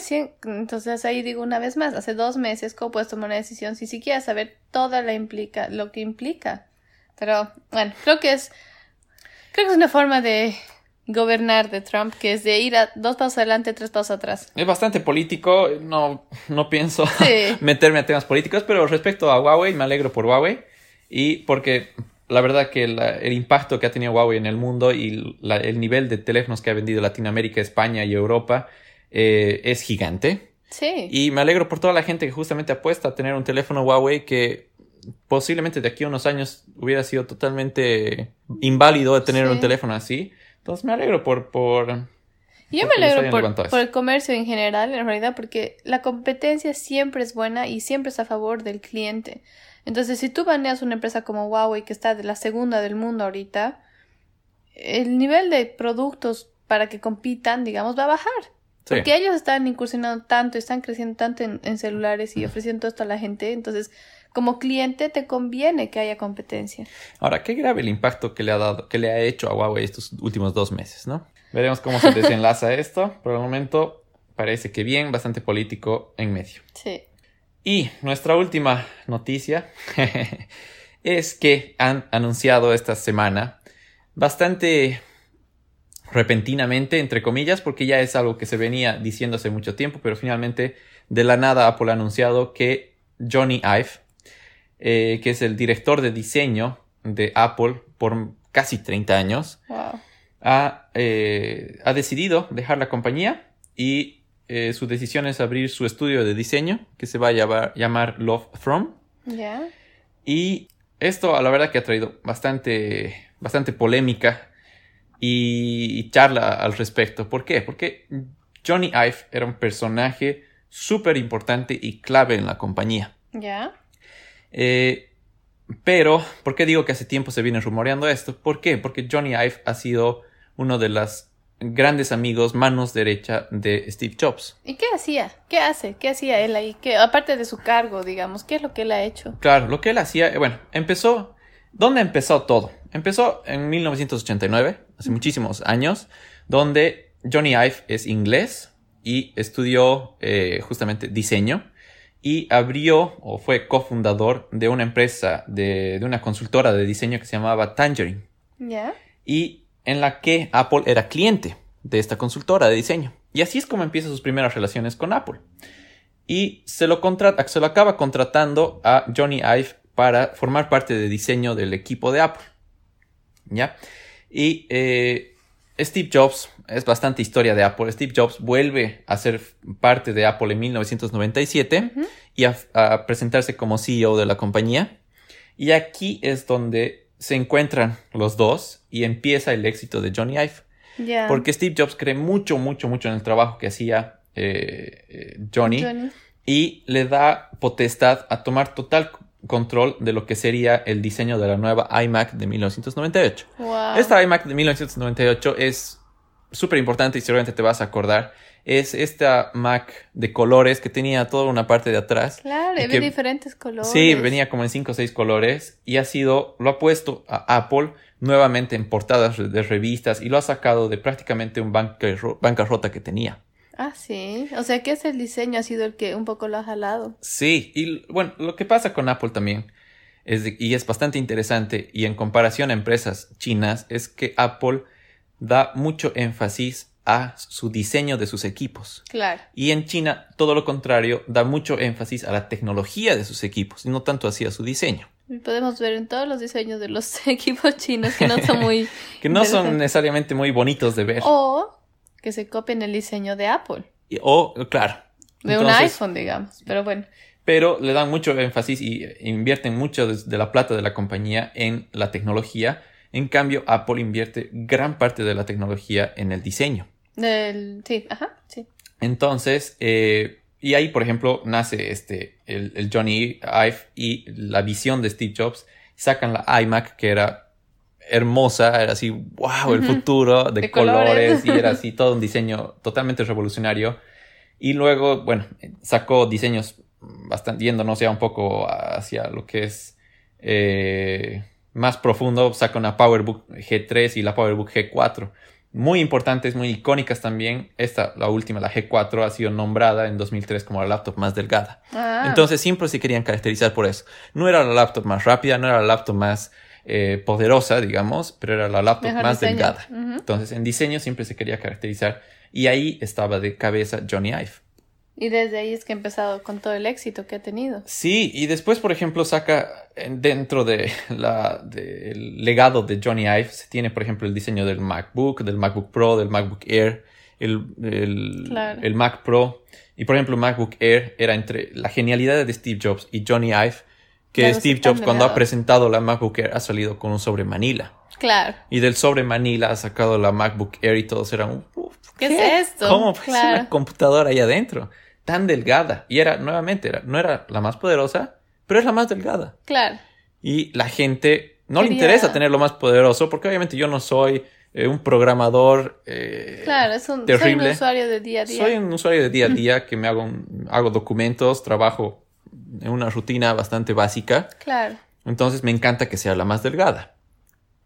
Recién, entonces ahí digo una vez más, hace dos meses, ¿cómo puedes tomar una decisión si siquiera saber toda la implica, lo que implica? Pero bueno, creo que es, creo que es una forma de gobernar de Trump, que es de ir a dos pasos adelante, tres pasos atrás. Es bastante político, no, no pienso Sí. meterme a temas políticos, pero respecto a Huawei, me alegro por Huawei y porque la verdad que la- el impacto que ha tenido Huawei en el mundo y la- el nivel de teléfonos que ha vendido Latinoamérica, España y Europa eh, es gigante. Sí. Y me alegro por toda la gente que justamente apuesta a tener un teléfono Huawei que posiblemente de aquí a unos años hubiera sido totalmente inválido de tener Sí. un teléfono así. Entonces me alegro por... por yo me alegro por, por el comercio en general, en realidad, porque la competencia siempre es buena y siempre es a favor del cliente. Entonces, si tú baneas una empresa como Huawei, que está de la segunda del mundo ahorita, el nivel de productos para que compitan, digamos, va a bajar. Sí. Porque ellos están incursionando tanto, están creciendo tanto en, en celulares y ofreciendo todo esto a la gente. Entonces, como cliente, te conviene que haya competencia. Ahora, qué grave el impacto que le ha dado, que le ha hecho a Huawei estos últimos dos meses, ¿no? Veremos cómo se desenlaza esto. Por el momento parece que bien, bastante político en medio. Sí. Y nuestra última noticia es que han anunciado esta semana bastante repentinamente, entre comillas, porque ya es algo que se venía diciendo hace mucho tiempo, pero finalmente de la nada Apple ha anunciado que Johnny Ive, eh, que es el director de diseño de Apple por casi 30 años, Wow. ha, eh, ha decidido dejar la compañía y eh, su decisión es abrir su estudio de diseño que se va a llamar, llamar Love From. Y esto, a la verdad, que ha traído bastante, bastante polémica y, y charla al respecto. ¿Por qué? Porque Johnny Ive era un personaje súper importante y clave en la compañía. Ya. Eh, pero, ¿por qué digo que hace tiempo se viene rumoreando esto? ¿Por qué? Porque Johnny Ive ha sido uno de los grandes amigos, manos derecha de Steve Jobs. ¿Y qué hacía? ¿Qué hace? ¿Qué hacía él ahí? ¿Qué, aparte de su cargo, digamos, ¿qué es lo que él ha hecho? Claro, lo que él hacía, eh, bueno, empezó, ¿dónde empezó todo? Empezó en 1989, hace muchísimos años, donde Johnny Ive es inglés y estudió eh, justamente diseño y abrió o fue cofundador de una empresa, de, de una consultora de diseño que se llamaba Tangerine y en la que Apple era cliente de esta consultora de diseño. Y así es como empieza sus primeras relaciones con Apple. Y se lo, contrata, se lo acaba contratando a Johnny Ive para formar parte de diseño del equipo de Apple. ¿Ya? Y eh, Steve Jobs, es bastante historia de Apple. Steve Jobs vuelve a ser parte de Apple en 1997 Ujú. y a, a presentarse como CEO de la compañía. Y aquí es donde se encuentran los dos y empieza el éxito de Johnny Ive. Porque Steve Jobs cree mucho, mucho, mucho en el trabajo que hacía eh, eh, Johnny, Johnny. y le da potestad a tomar total control de lo que sería el diseño de la nueva iMac de 1998. Wow. Esta iMac de 1998 es súper importante y seguramente te vas a acordar. Es esta Mac de colores que tenía toda una parte de atrás. Claro, y que- diferentes colores. Sí, venía como en 5 o 6 colores y ha sido, lo ha puesto a Apple nuevamente en portadas de revistas y lo ha sacado de prácticamente un bancarro- bancarrota que tenía. Ah, sí. O sea que es el diseño ha sido el que un poco lo ha jalado. Sí, y bueno, lo que pasa con Apple también, es de- y es bastante interesante, y en comparación a empresas chinas, es que Apple da mucho énfasis a su diseño de sus equipos. Claro. Y en China, todo lo contrario, da mucho énfasis a la tecnología de sus equipos, y no tanto así a su diseño. Y podemos ver en todos los diseños de los equipos chinos que no son muy... Que no son necesariamente muy bonitos de ver. O que se copien el diseño de Apple. O, claro. De un iPhone, digamos. Pero bueno. pero le dan mucho énfasis y invierten mucho de, de la plata de la compañía en la tecnología. En cambio, Apple invierte gran parte de la tecnología en el diseño. Del... Sí, ajá, sí. Entonces, eh, y ahí, por ejemplo, nace este, el, el Johnny Ive y la visión de Steve Jobs. Sacan la iMac, que era hermosa, era así, wow, el futuro de, De colores. colores. y era así todo un diseño totalmente revolucionario. Y luego, bueno, sacó diseños bastante, yéndonos ya un poco hacia lo que es eh, más profundo, saca una PowerBook G3 y la PowerBook G4. Muy importantes, muy icónicas también. Esta, la última, la G4, ha sido nombrada en 2003 como la laptop más delgada. Ah, Entonces siempre se querían caracterizar por eso. No era la laptop más rápida, no era la laptop más eh, poderosa, digamos, pero era la laptop Mejor más diseño. delgada. Entonces en diseño siempre se quería caracterizar y ahí estaba de cabeza Johnny Ive. Y desde ahí es que ha empezado con todo el éxito que ha tenido. Sí, y después, por ejemplo, saca en- dentro de del legado de Johnny Ive, se tiene, por ejemplo, el diseño del MacBook, del MacBook Pro, del MacBook Air, el, el, Claro. el Mac Pro. Y, por ejemplo, MacBook Air era entre la genialidad de Steve Jobs y Johnny Ive, que Steve Jobs cuando ha presentado la MacBook Air ha salido con un sobre Manila. Claro. Y del sobre Manila ha sacado la MacBook Air y todos eran, "Uf, ¿Qué es esto? ¿Cómo pues Claro. una computadora ahí adentro? Tan delgada. Y era, nuevamente, era, no era la más poderosa, pero es la más delgada. Claro. Y la gente no le interesa tener lo más poderoso, porque obviamente yo no soy eh, un programador. eh, Claro, es un, soy un terrible. usuario de día a día. Soy un usuario de día a día que me hago, un- hago documentos, trabajo una rutina bastante básica. Claro. Entonces me encanta que sea la más delgada.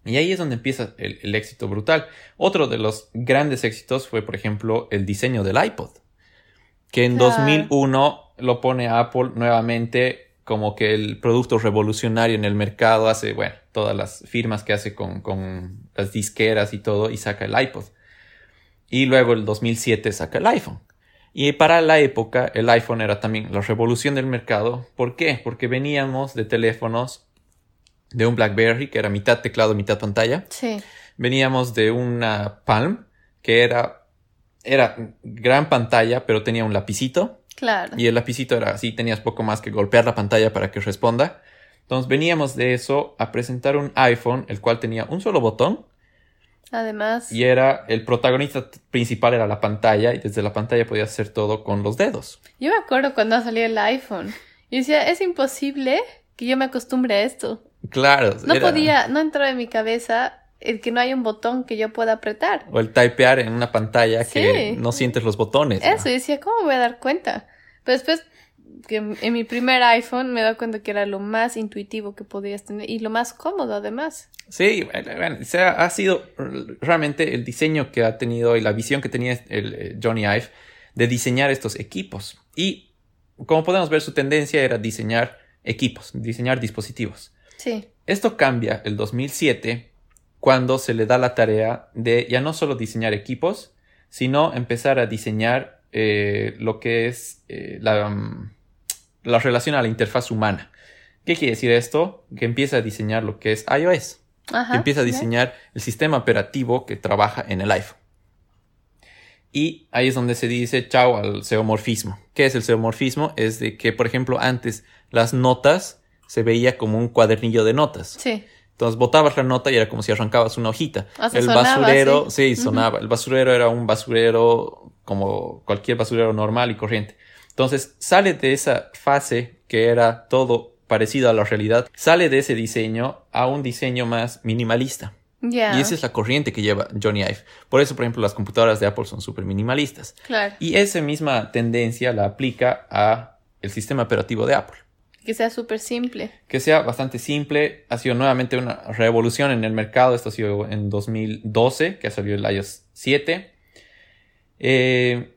Y ahí es donde empieza el, el éxito brutal. Otro de los grandes éxitos fue, por ejemplo, el diseño del iPod. Que en Claro. 2001 lo pone a Apple nuevamente como que el producto revolucionario en el mercado. Hace, bueno, todas las firmas que hace con, con las disqueras y todo y saca el iPod. Y luego el 2007 saca el iPhone. Y para la época el iPhone era también la revolución del mercado. ¿Por qué? Porque veníamos de teléfonos de un BlackBerry que era mitad teclado, mitad pantalla. Sí. Veníamos de una Palm que era, era gran pantalla pero tenía un lapicito. Claro. Y el lapicito era así, tenías poco más que golpear la pantalla para que responda. Entonces veníamos de eso a presentar un iPhone el cual tenía un solo botón Además, y era el protagonista principal era la pantalla y desde la pantalla podías hacer todo con los dedos. yo me acuerdo cuando salió el iPhone. Y decía, es imposible que yo me acostumbre a esto. Claro. No era- podía, no entró en mi cabeza el que no hay un botón que yo pueda apretar. O el typear en una pantalla que no sientes los botones. ¿no? Eso, y decía, ¿cómo me voy a dar cuenta? Pero después, que en mi primer iPhone me da cuenta que era lo más intuitivo que podías tener y lo más cómodo además. Sí, bueno, ha sido realmente el diseño que ha tenido y la visión que tenía el eh, Johnny Ive de diseñar estos equipos. Y como podemos ver, su tendencia era diseñar equipos, diseñar dispositivos. Sí, Esto cambia el 2007 cuando se le da la tarea de ya no solo diseñar equipos, sino empezar a diseñar eh, lo que es eh, la, mm, la relación a la interfaz humana. ¿Qué quiere decir esto? Que empieza a diseñar lo que es iOS. ajá. que empieza a diseñar el sistema operativo que trabaja en el iPhone. Y ahí es donde se dice chao al seomorfismo. ¿Qué es el seomorfismo? Es de que, por ejemplo, antes las notas se veía como un cuadernillo de notas. Sí, Entonces botabas la nota y era como si arrancabas una hojita. O sea, el sonaba, basurero, sí. sí, sonaba. El basurero era un basurero como cualquier basurero normal y corriente. Entonces sale de esa fase que era todo parecido a la realidad, sale de ese diseño a un diseño más minimalista. ya. Y esa es la corriente que lleva Johnny Ive. Por eso, por ejemplo, las computadoras de Apple son súper minimalistas. Claro, Y esa misma tendencia la aplica a el sistema operativo de Apple. que sea súper simple. Que sea bastante simple. Ha sido nuevamente una revolución en el mercado. Esto ha sido en 2012, que salió el iOS 7. Eh,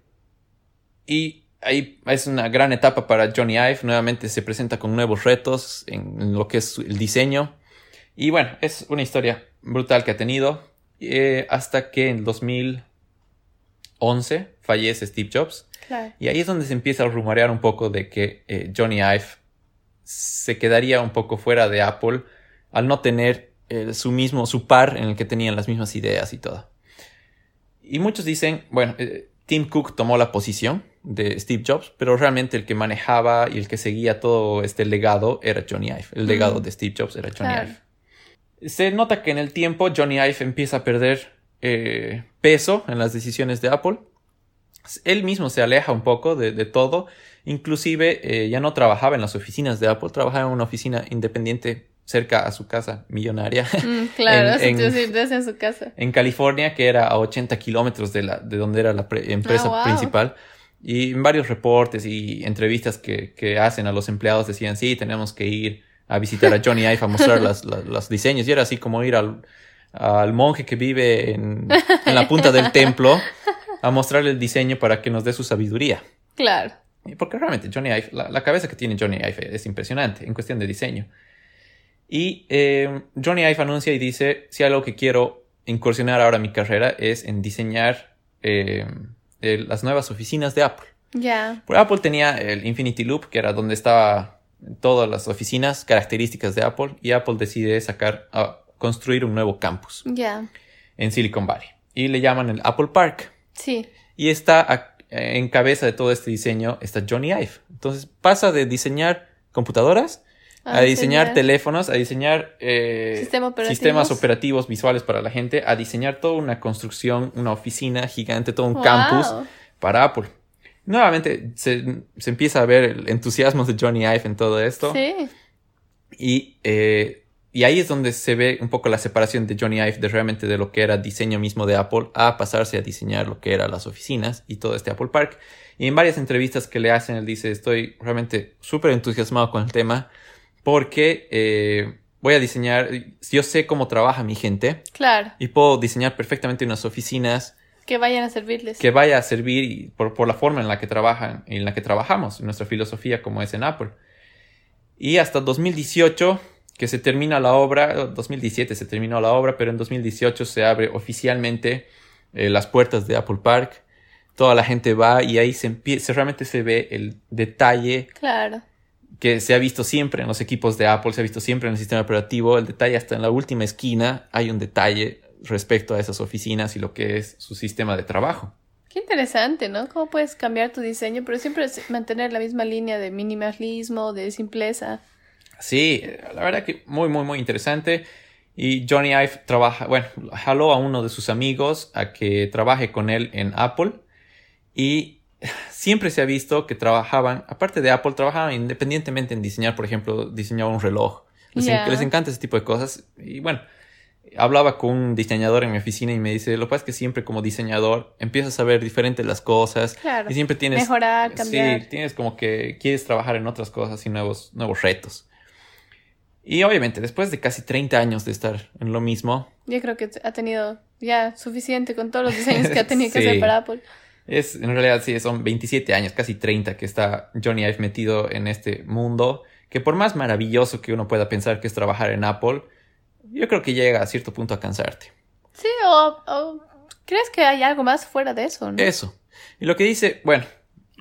y ahí es una gran etapa para Johnny Ive. Nuevamente se presenta con nuevos retos en lo que es el diseño. Y bueno, es una historia brutal que ha tenido. Eh, hasta que en 2011 fallece Steve Jobs. Y ahí es donde se empieza a rumorear un poco de que eh, Johnny Ive se quedaría un poco fuera de Apple al no tener eh, su mismo, su par en el que tenían las mismas ideas y todo. Y muchos dicen, bueno, Tim Cook tomó la posición de Steve Jobs, pero realmente el que manejaba y el que seguía todo este legado era Johnny Ive. El legado de Steve Jobs era Johnny Ive. Se nota que en el tiempo Johnny Ive empieza a perder eh, peso en las decisiones de Apple. Él mismo se aleja un poco de, todo. Inclusive eh, ya no trabajaba en las oficinas de Apple, trabajaba en una oficina independiente cerca a su casa millonaria. Mm, claro, en, en, su casa. En California, que era a 80 kilómetros de, la, de donde era la empresa ah, principal. Y en varios reportes y entrevistas que, que, hacen a los empleados decían, sí, tenemos que ir a visitar a Johnny Ive a mostrar los diseños. Y era así como ir al, al monje que vive en, en, la punta del templo a mostrarle el diseño para que nos dé su sabiduría. Claro. Porque realmente Johnny Ive, la, la cabeza que tiene Johnny Ive es impresionante en cuestión de diseño. Y eh, Johnny Ive anuncia y dice, si algo que quiero incursionar ahora en mi carrera es en diseñar eh, las nuevas oficinas de Apple. Ya. Apple tenía el Infinity Loop, que era donde estaba todas las oficinas, características de Apple, y Apple decide sacar, a construir un nuevo campus. Ya. En Silicon Valley. Y le llaman el Apple Park. Sí. Y está en cabeza de todo este diseño está Johnny Ive. Entonces pasa de diseñar computadoras a, diseñar, teléfonos, a diseñar eh, sistemas operativos visuales para la gente, a diseñar toda una construcción, una oficina gigante, todo un campus para Apple. Nuevamente se, empieza a ver el entusiasmo de Johnny Ive en todo esto. Sí. Y, eh, y ahí es donde se ve un poco la separación de Johnny Ive de realmente de lo que era diseño mismo de Apple a pasarse a diseñar lo que eran las oficinas y todo este Apple Park. Y en varias entrevistas que le hacen, él dice, estoy realmente súper entusiasmado con el tema porque eh, voy a diseñar, yo sé cómo trabaja mi gente. Claro. Y puedo diseñar perfectamente unas oficinas. Que vayan a servirles. Que vaya a servir por, por la forma en la que trabajan, en la que trabajamos, nuestra filosofía como es en Apple. Y hasta 2018, que se termina la obra, 2017 se terminó la obra, pero en 2018 se abre oficialmente eh, las puertas de Apple Park. Toda la gente va y ahí se, empieza, realmente se ve el detalle. Claro que se ha visto siempre en los equipos de Apple, se ha visto siempre en el sistema operativo, el detalle hasta en la última esquina hay un detalle respecto a esas oficinas y lo que es su sistema de trabajo. Qué interesante, ¿no? ¿Cómo puedes cambiar tu diseño, pero siempre mantener la misma línea de minimalismo, de simpleza? Sí, la verdad que muy, muy, muy interesante. Y Johnny Ive trabaja, bueno, jaló a uno de sus amigos a que trabaje con él en Apple y siempre se ha visto que trabajaban, aparte de Apple, trabajaban independientemente en diseñar, por ejemplo, diseñaba un reloj. Les, les, encanta ese tipo de cosas. Y bueno, hablaba con un diseñador en mi oficina y me dice, lo que pasa es que siempre como diseñador empiezas a ver diferentes las cosas. Y siempre tienes... Mejorar, cambiar. Sí, tienes como que quieres trabajar en otras cosas y nuevos, nuevos retos. Y obviamente, después de casi 30 años de estar en lo mismo... Yo creo que ha tenido ya suficiente con todos los diseños que ha tenido que hacer para Apple. Es, en realidad sí, son 27 años, casi 30 que está Johnny Ive metido en este mundo, que por más maravilloso que uno pueda pensar que es trabajar en Apple, yo creo que llega a cierto punto a cansarte. Sí, o, crees que hay algo más fuera de eso, ¿no? Eso. Y lo que dice, bueno,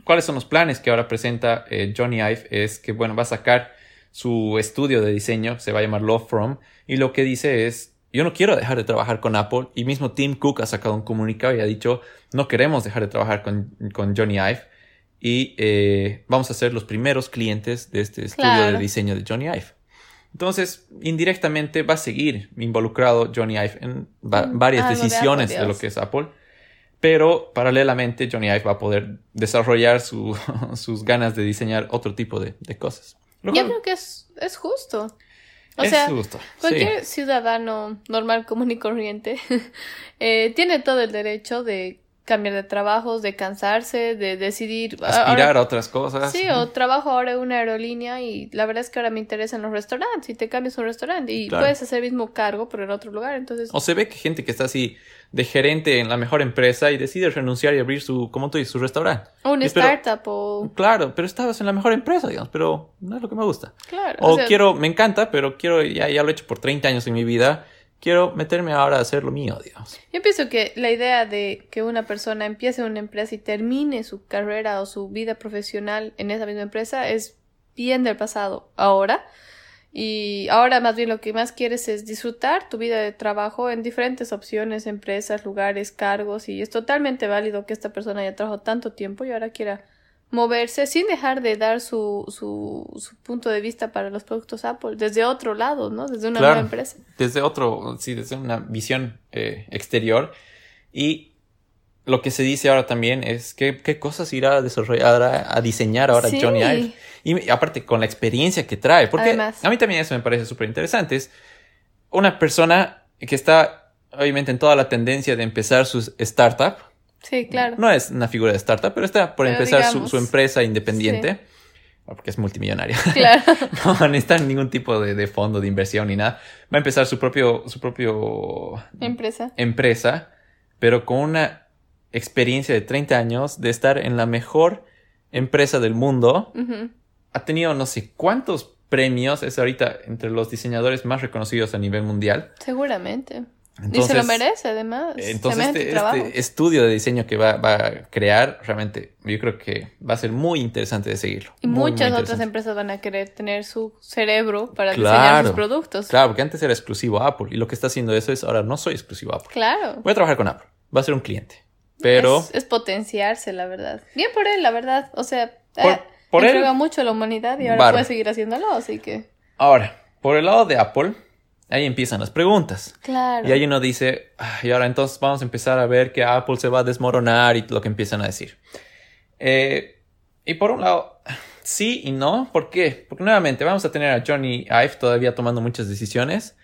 ¿cuáles son los planes que ahora presenta eh, Johnny Ive? Es que, bueno, va a sacar su estudio de diseño, se va a llamar Love From, y lo que dice es, yo no quiero dejar de trabajar con Apple y mismo Tim Cook ha sacado un comunicado y ha dicho no queremos dejar de trabajar con, Johnny Ive y eh, vamos a ser los primeros clientes de este estudio de diseño de Johnny Ive. Entonces, indirectamente va a seguir involucrado Johnny Ive en mm, varias decisiones de, lo que es Apple, pero paralelamente Johnny Ive va a poder desarrollar sus ganas de diseñar otro tipo de, cosas. Yo creo que es, es justo. O sea, cualquier ciudadano normal, común y corriente eh, tiene todo el derecho de cambiar de trabajos, de cansarse, de decidir... Aspirar ahora- a otras cosas. Sí, o trabajo ahora en una aerolínea y la verdad es que ahora me interesan los restaurantes y te cambias un restaurante y Claro. puedes hacer el mismo cargo pero en otro lugar, entonces... O se ve que gente que está así de gerente en la mejor empresa y decide renunciar y abrir su, como tú dices, su restaurante. O una Y pero- startup o... Claro, pero estabas en la mejor empresa, digamos, pero no es lo que me gusta. Claro. O, sea, quiero, me encanta, pero quiero, ya, ya lo he hecho por 30 años en mi vida, quiero meterme ahora a hacer lo mío, digamos. Yo pienso que la idea de que una persona empiece una empresa y termine su carrera o su vida profesional en esa misma empresa es bien del pasado ahora. Y ahora más bien lo que más quieres es disfrutar tu vida de trabajo en diferentes opciones, empresas, lugares, cargos. Y es totalmente válido que esta persona haya trabajado tanto tiempo y ahora quiera moverse sin dejar de dar su, su, su punto de vista para los productos Apple desde otro lado, ¿no? Desde una Claro. nueva empresa. Desde otro, sí, desde una visión eh, exterior. Y lo que se dice ahora también es que, qué cosas irá a desarrollar, a, a diseñar ahora Sí. Johnny Ive. Y aparte con la experiencia que trae, porque Además. a mí también eso me parece súper interesante. Es una persona que está obviamente en toda la tendencia de empezar su startup. Sí, claro. No es una figura de startup, pero está por Pero empezar su, digamos, su empresa independiente. Porque es multimillonaria. Claro. No necesita ningún tipo de, de fondo de inversión ni nada. Va a empezar su propio, su propio Empresa. empresa, pero con una experiencia de 30 años de estar en la mejor empresa del mundo. Ha tenido no sé cuántos premios. Es ahorita entre los diseñadores más reconocidos a nivel mundial. Seguramente. Y se lo merece, además. entonces este, este estudio de diseño que va, va a crear, realmente, yo creo que va a ser muy interesante de seguirlo. Y Muy, muy muchas otras empresas van a querer tener su cerebro para diseñar sus productos. Claro, porque antes era exclusivo a Apple. Y lo que está haciendo eso es ahora no soy exclusivo a Apple. Claro. Voy a trabajar con Apple. Va a ser un cliente. Pero Es, es potenciarse, la verdad. Bien por él, la verdad. O sea, Por- eh, por él- mucho a la humanidad y ahora puede seguir haciéndolo, así que. ahora, por el lado de Apple, ahí empiezan las preguntas. Claro. Y ahí uno dice, "Ah, y ahora entonces vamos a empezar a ver que Apple se va a desmoronar y lo que empiezan a decir. Eh, y por un lado, sí y no. ¿Por qué? Porque nuevamente vamos a tener a Johnny Ive todavía tomando muchas decisiones.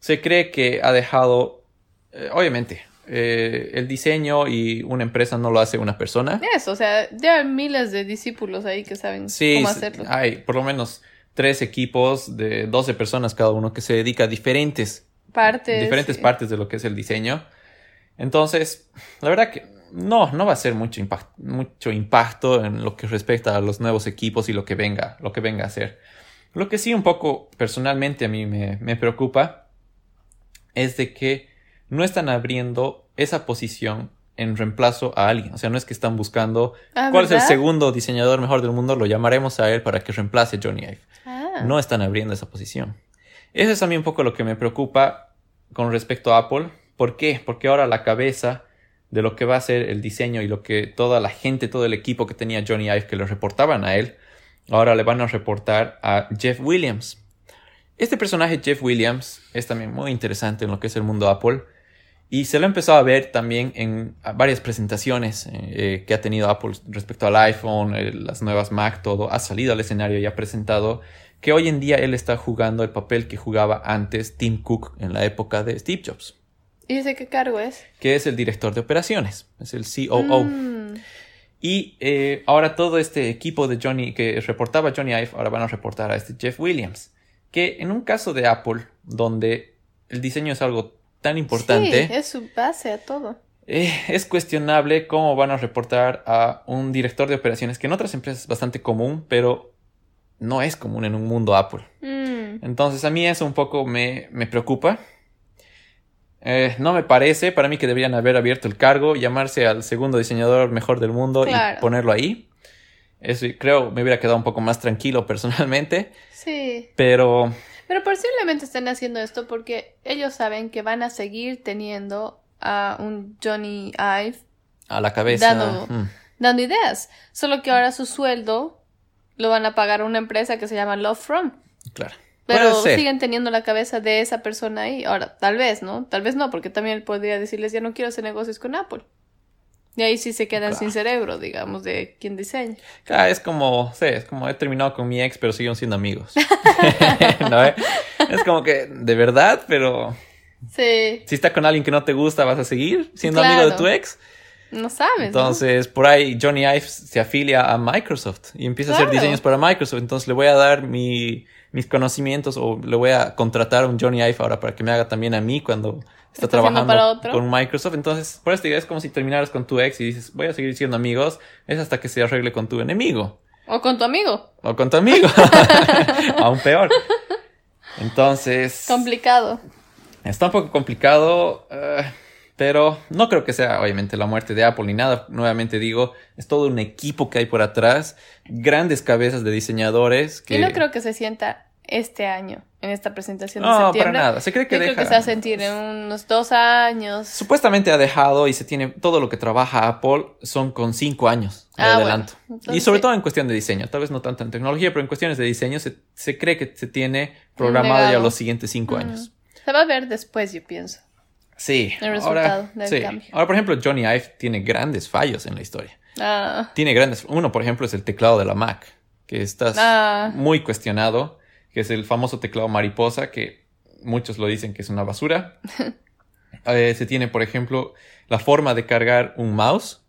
Se cree que ha dejado, eh, obviamente, eh, el diseño y una empresa no lo hace una persona. Eso, o sea, ya hay miles de discípulos ahí que saben Sí, cómo hacerlo. hay por lo menos tres equipos de 12 personas cada uno que se dedica a diferentes Partes. diferentes sí. partes de lo que es el diseño. Entonces, la verdad que no, no va a ser mucho, impact- mucho impacto en lo que respecta a los nuevos equipos y lo que venga, lo que venga a ser. Lo que sí un poco personalmente a mí me, me preocupa es de que no están abriendo esa posición en reemplazo a alguien. O sea, no es que están buscando Ah, cuál es el segundo diseñador mejor del mundo, lo llamaremos a él para que reemplace a Johnny Ive Ah. no están abriendo esa posición. Eso es a mí un poco lo que me preocupa con respecto a Apple. ¿Por qué? Porque ahora la cabeza de lo que va a ser el diseño y lo que toda la gente, todo el equipo que tenía Johnny Ive que le reportaban a él, ahora le van a reportar a Jeff Williams. Este personaje Jeff Williams es también muy interesante en lo que es el mundo Apple y se lo ha empezado a ver también en varias presentaciones eh, que ha tenido Apple respecto al iPhone, eh, las nuevas Mac, todo. Ha salido al escenario y ha presentado que hoy en día él está jugando el papel que jugaba antes Tim Cook en la época de Steve Jobs, ¿Y ese qué cargo es? que es el director de operaciones, es el COO. Mm, Y eh, ahora todo este equipo de Johnny que reportaba Johnny Ive, ahora van a reportar a este Jeff Williams. Que en un caso de Apple, donde el diseño es algo tan importante, Sí, es su base a todo. eh, es cuestionable cómo van a reportar a un director de operaciones, que en otras empresas es bastante común, pero no es común en un mundo Apple. Mm, Entonces a mí eso un poco me, me preocupa. Eh, no me parece, para mí que deberían haber abierto el cargo, llamarse al segundo diseñador mejor del mundo Claro. y ponerlo ahí. Eso creo me hubiera quedado un poco más tranquilo personalmente, sí. pero Pero posiblemente estén haciendo esto porque ellos saben que van a seguir teniendo a un Johnny Ive a la cabeza... Dado- mm, dando ideas. Solo que ahora su sueldo lo van a pagar a una empresa que se llama Love From. claro. Pero siguen teniendo la cabeza de esa persona ahí. Ahora, tal vez, ¿no? Tal vez no, porque también él podría decirles, ya no quiero hacer negocios con Apple. Y ahí sí se quedan Claro. sin cerebro, digamos, de quien diseña. Claro, es como, sí, es como he terminado con mi ex, pero siguen siendo amigos. ¿No? eh? Es como que, de verdad, pero Sí. si está con alguien que no te gusta, ¿vas a seguir siendo Claro. amigo de tu ex? No sabes. ¿no? Entonces, por ahí Johnny Ive se afilia a Microsoft y empieza a hacer diseños para Microsoft. Entonces, le voy a dar mi- mis conocimientos o le voy a contratar a un Johnny Ive ahora para que me haga también a mí cuando está, trabajando para otro. con Microsoft. Entonces, por esto es como si terminaras con tu ex y dices, voy a seguir siendo amigos. Es hasta que se arregle con tu enemigo. O con tu amigo. O con tu amigo. Aún peor. Entonces, Complicado. está un poco complicado, eh, pero no creo que sea obviamente la muerte de Apple ni nada. Nuevamente digo, es todo un equipo que hay por atrás, grandes cabezas de diseñadores que... Y no creo que se sienta este año, en esta presentación de No, para septiembre. nada. Se cree que Yo creo deja- que se va a sentir en unos dos años. Supuestamente ha dejado y se tiene todo lo que trabaja Apple son con cinco años de Ah, adelanto. bueno. Entonces, y sobre sí. todo en cuestión de diseño, tal vez no tanto en tecnología, pero en cuestiones de diseño se, se cree que se tiene programado ya los siguientes cinco Mm. años. Se va a ver después, yo pienso. Sí. El ahora, resultado del sí. cambio. Ahora, por ejemplo, Johnny Ive tiene grandes fallos en la historia. Ah, Tiene grandes. Uno, por ejemplo, es el teclado de la Mac, que está Ah. muy cuestionado, que es el famoso teclado mariposa, que muchos lo dicen que es una basura. Eh, se tiene, por ejemplo, la forma de cargar un mouse,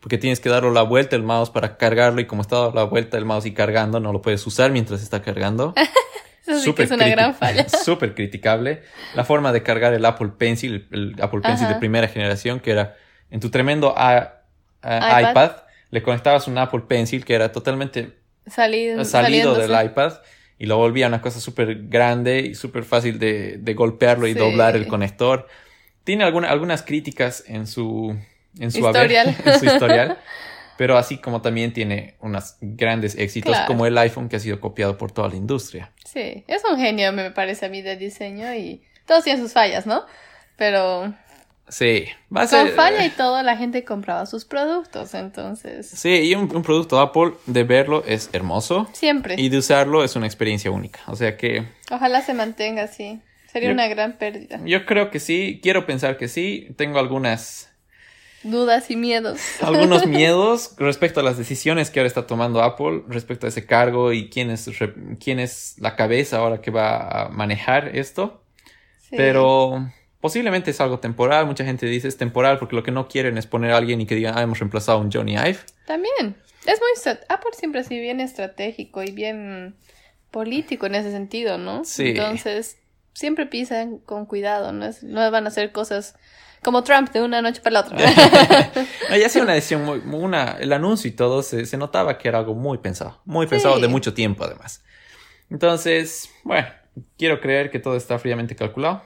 porque tienes que darle la vuelta el mouse para cargarlo, y como está dando la vuelta el mouse y cargando, no lo puedes usar mientras está cargando. eso sí que Súper es una gran falla. Súper criticable. La forma de cargar el Apple Pencil, el Apple Pencil Ajá. de primera generación, que era en tu tremendo a- a- iPad. iPad. le conectabas un Apple Pencil que era totalmente Salido, salido del iPad y lo volvía una cosa súper grande y súper fácil de, de golpearlo y doblar el conector. Tiene alguna- algunas críticas en su, en su haber- Historial. en su historial. Pero así como también tiene unos grandes éxitos Claro. como el iPhone que ha sido copiado por toda la industria. Sí, es un genio, me parece a mí, de diseño y todos tienen sus fallas, ¿no? Pero Sí, va a con ser... falla y todo, la gente compraba sus productos, entonces Sí, y un, un producto Apple de verlo es hermoso siempre. y de usarlo es una experiencia única. O sea que Ojalá se mantenga así. Sería Yo- una gran pérdida. yo creo que sí, quiero pensar que sí. Tengo algunas Dudas y miedos. algunos miedos respecto a las decisiones que ahora está tomando Apple respecto a ese cargo y quién es, quién es la cabeza ahora que va a manejar esto. Sí. Pero posiblemente es algo temporal. Mucha gente dice es temporal porque lo que no quieren es poner a alguien y que digan, ah, hemos reemplazado a un Johnny Ive. También. Es muy... Apple siempre ha sido bien estratégico y bien político en ese sentido, ¿no? Sí. Entonces, siempre piensan con cuidado, ¿no? Es- no van a hacer cosas como Trump de una noche para la otra. No, ya sido una decisión muy, muy- una, el anuncio y todo se, se notaba que era algo muy pensado, muy pensado de mucho tiempo además. Entonces, bueno, quiero creer que todo está fríamente calculado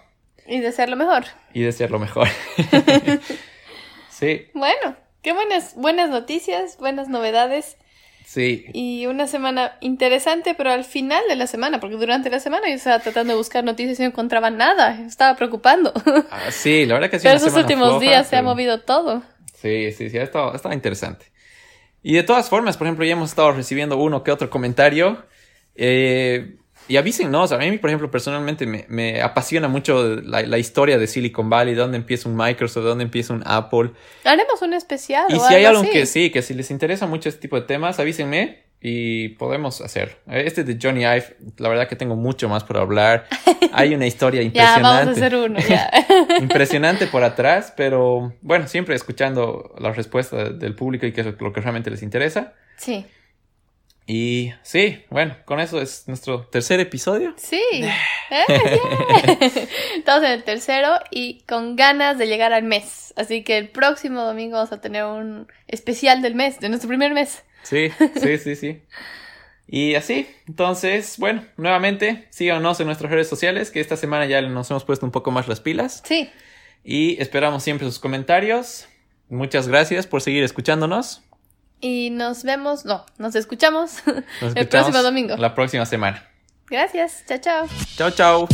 y desear lo mejor. y desear lo mejor. sí, Bueno, qué buenas, buenas noticias, buenas novedades sí. y una semana interesante, pero al final de la semana, porque durante la semana yo estaba tratando de buscar noticias y no encontraba nada, estaba preocupando. Ah, sí, la verdad que sido pero esos últimos floja, días se ha pero- movido todo. Sí, sí, sí, ha estado, ha estado interesante. Y de todas formas, por ejemplo, ya hemos estado recibiendo uno que otro comentario. eh, y avísennos, a mí, por ejemplo, personalmente me, me apasiona mucho la, la historia de Silicon Valley, de dónde empieza un Microsoft, de dónde empieza un Apple. Haremos un especial. Y o si hay algo algo así. que sí, que si les interesa mucho este tipo de temas, avísenme y podemos hacer. Este de Johnny Ive, la verdad que tengo mucho más por hablar. Hay una historia Ya, impresionante. vamos a hacer uno, ya. impresionante por atrás, pero bueno, siempre escuchando la respuesta del público y qué es lo que realmente les interesa. sí, Y sí, bueno, con eso es nuestro tercer episodio. sí. Eh, yeah. Estamos en el tercero y con ganas de llegar al mes. Así que el próximo domingo vamos a tener un especial del mes, de nuestro primer mes. Sí, sí, sí, sí. Y así, entonces, bueno, nuevamente síganos en nuestras redes sociales, que esta semana ya nos hemos puesto un poco más las pilas. Sí. Y esperamos siempre sus comentarios. Muchas gracias por seguir escuchándonos. Y nos vemos, no, nos escuchamos Nos el próximo domingo. La próxima semana. Gracias, chao, chao. Chao, chao.